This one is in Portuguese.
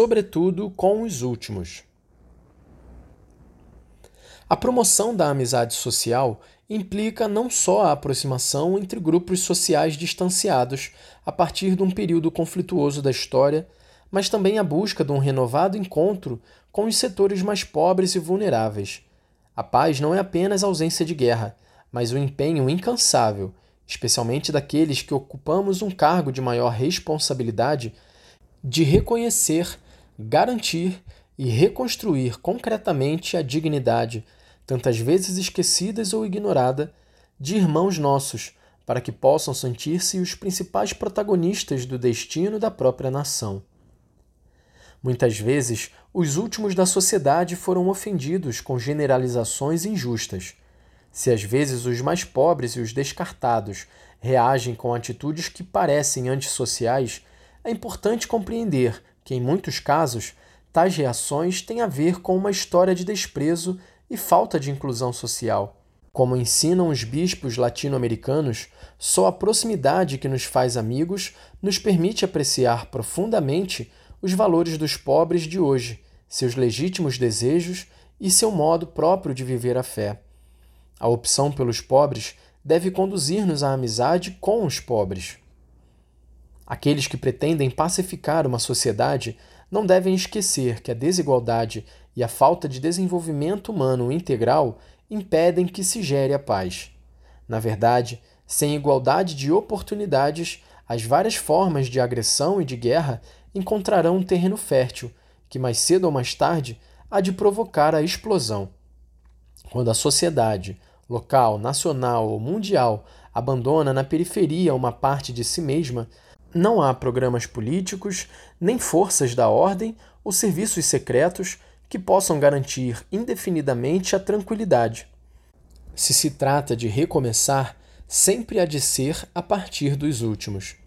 sobretudo com os últimos. A promoção da amizade social implica não só a aproximação entre grupos sociais distanciados a partir de um período conflituoso da história, mas também a busca de um renovado encontro com os setores mais pobres e vulneráveis. A paz não é apenas ausência de guerra, mas o empenho incansável, especialmente daqueles que ocupamos um cargo de maior responsabilidade, de reconhecer, garantir e reconstruir concretamente a dignidade tantas vezes esquecidas ou ignorada, de irmãos nossos, para que possam sentir-se os principais protagonistas do destino da própria nação. Muitas vezes, os últimos da sociedade foram ofendidos com generalizações injustas. Se às vezes os mais pobres e os descartados reagem com atitudes que parecem antissociais, é importante compreender que, em muitos casos, tais reações têm a ver com uma história de desprezo e falta de inclusão social. Como ensinam os bispos latino-americanos, só a proximidade que nos faz amigos nos permite apreciar profundamente os valores dos pobres de hoje, seus legítimos desejos e seu modo próprio de viver a fé. A opção pelos pobres deve conduzir-nos à amizade com os pobres. Aqueles que pretendem pacificar uma sociedade não devem esquecer que a desigualdade e a falta de desenvolvimento humano integral impedem que se gere a paz. Na verdade, sem igualdade de oportunidades, as várias formas de agressão e de guerra encontrarão um terreno fértil, que mais cedo ou mais tarde há de provocar a explosão. Quando a sociedade, local, nacional ou mundial, abandona na periferia uma parte de si mesma, não há programas políticos, nem forças da ordem ou serviços secretos que possam garantir indefinidamente a tranquilidade. Se se trata de recomeçar, sempre há de ser a partir dos últimos.